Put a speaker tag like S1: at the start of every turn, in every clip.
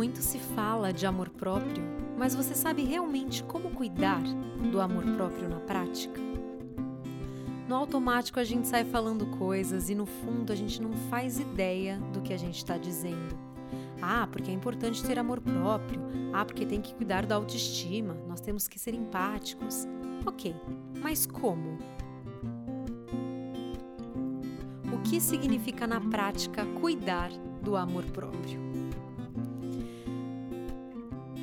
S1: Muito se fala de amor próprio, mas você sabe realmente como cuidar do amor próprio na prática? No automático a gente sai falando coisas e no fundo a gente não faz ideia do que a gente está dizendo. Ah, porque é importante ter amor próprio. Ah, porque tem que cuidar da autoestima. Nós temos que ser empáticos. Ok, mas como? O que significa na prática cuidar do amor próprio?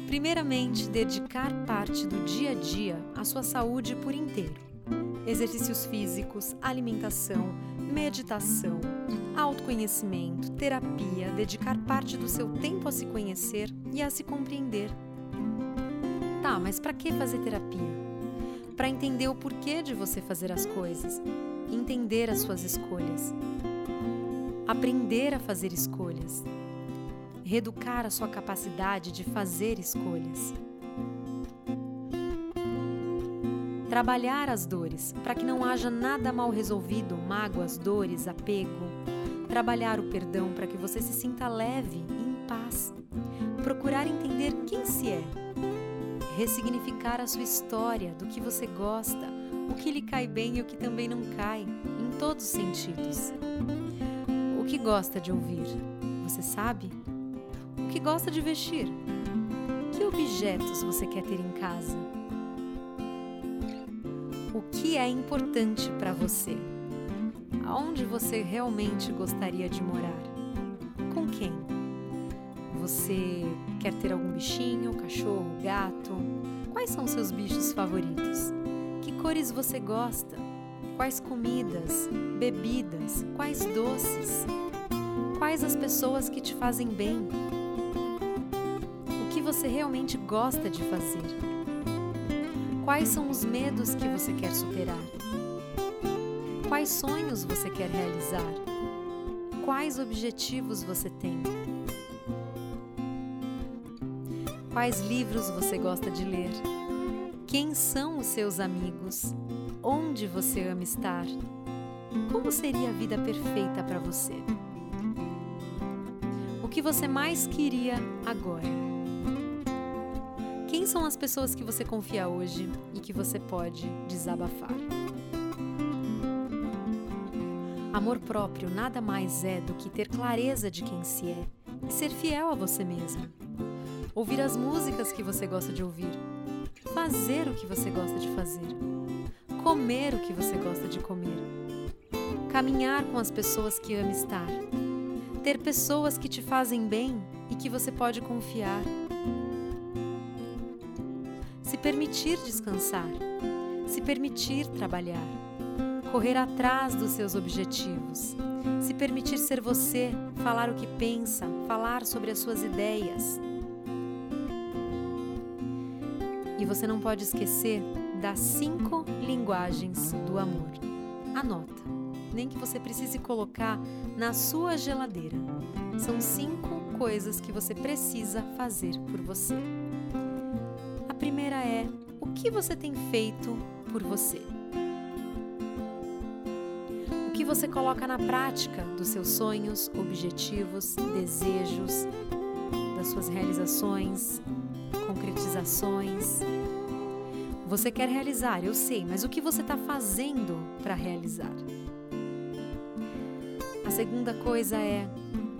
S1: Primeiramente, dedicar parte do dia a dia à sua saúde por inteiro. Exercícios físicos, alimentação, meditação, autoconhecimento, terapia, dedicar parte do seu tempo a se conhecer e a se compreender. Tá, mas para que fazer terapia? Para entender o porquê de você fazer as coisas, entender as suas escolhas, aprender a fazer escolhas, reeducar a sua capacidade de fazer escolhas. Trabalhar as dores para que não haja nada mal resolvido, mágoas, dores, apego. Trabalhar o perdão para que você se sinta leve e em paz. Procurar entender quem se é. Ressignificar a sua história, do que você gosta, o que lhe cai bem e o que também não cai, em todos os sentidos. O que gosta de ouvir, você sabe? Que gosta de vestir? Que objetos você quer ter em casa? O que é importante para você? Aonde você realmente gostaria de morar? Com quem? Você quer ter algum bichinho, cachorro, gato? Quais são seus bichos favoritos? Que cores você gosta? Quais comidas, bebidas, quais doces? Quais as pessoas que te fazem bem? Você realmente gosta de fazer? Quais são os medos que você quer superar? Quais sonhos você quer realizar? Quais objetivos você tem? Quais livros você gosta de ler? Quem são os seus amigos? Onde você ama estar? Como seria a vida perfeita para você? O que você mais queria agora? São as pessoas que você confia hoje e que você pode desabafar? Amor próprio nada mais é do que ter clareza de quem se é e ser fiel a você mesmo. Ouvir as músicas que você gosta de ouvir, fazer o que você gosta de fazer, comer o que você gosta de comer, caminhar com as pessoas que ama estar, ter pessoas que te fazem bem e que você pode confiar se permitir descansar, se permitir trabalhar, correr atrás dos seus objetivos, se permitir ser você, falar o que pensa, falar sobre as suas ideias. E você não pode esquecer das cinco linguagens do amor. Anota, nem que você precise colocar na sua geladeira. São cinco coisas que você precisa fazer por você primeira é: o que você tem feito por você? O que você coloca na prática dos seus sonhos, objetivos, desejos, das suas realizações, concretizações? Você quer realizar, eu sei, mas o que você está fazendo para realizar? A segunda coisa é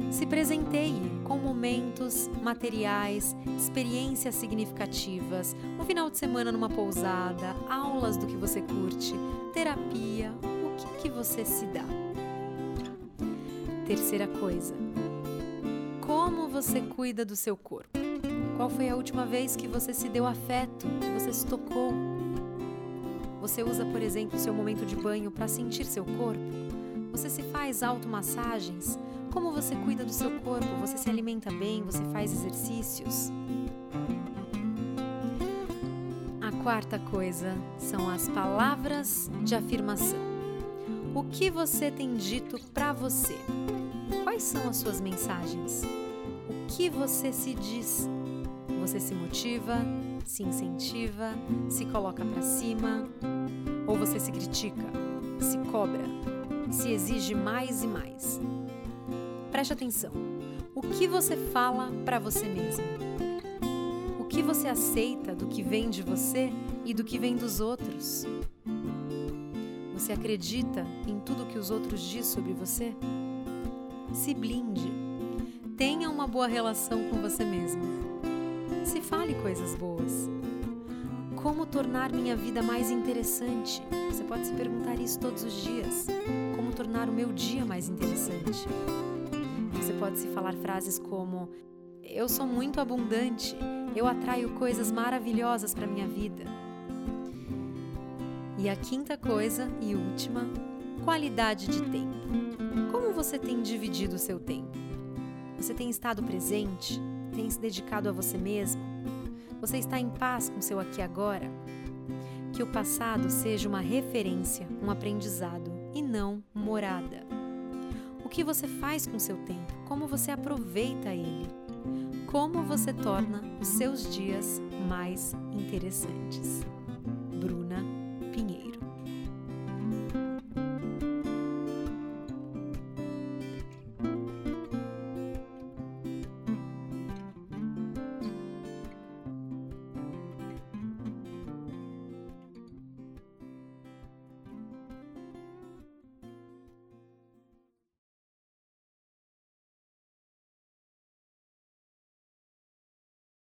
S1: se presenteie com momentos, materiais, experiências significativas, um final de semana numa pousada, aulas do que você curte, terapia, o que, que você se dá. Terceira coisa, como você cuida do seu corpo? Qual foi a última vez que você se deu afeto, que você se tocou? Você usa, por exemplo, seu momento de banho para sentir seu corpo? Você se faz automassagens? Como você cuida do seu corpo? Você se alimenta bem? Você faz exercícios? A quarta coisa são as palavras de afirmação. O que você tem dito para você? Quais são as suas mensagens? O que você se diz? Você se motiva, se incentiva, se coloca para cima ou você se critica, se cobra, se exige mais e mais? Preste atenção. O que você fala para você mesmo? O que você aceita do que vem de você e do que vem dos outros? Você acredita em tudo que os outros dizem sobre você? Se blinde. Tenha uma boa relação com você mesmo. Se fale coisas boas. Como tornar minha vida mais interessante? Você pode se perguntar isso todos os dias. Como tornar o meu dia mais interessante? Você pode se falar frases como: Eu sou muito abundante, eu atraio coisas maravilhosas para minha vida. E a quinta coisa e última, qualidade de tempo. Como você tem dividido o seu tempo? Você tem estado presente? Tem se dedicado a você mesmo? Você está em paz com seu aqui agora? Que o passado seja uma referência, um aprendizado e não morada. O que você faz com seu tempo? Como você aproveita ele? Como você torna os seus dias mais interessantes? Bruna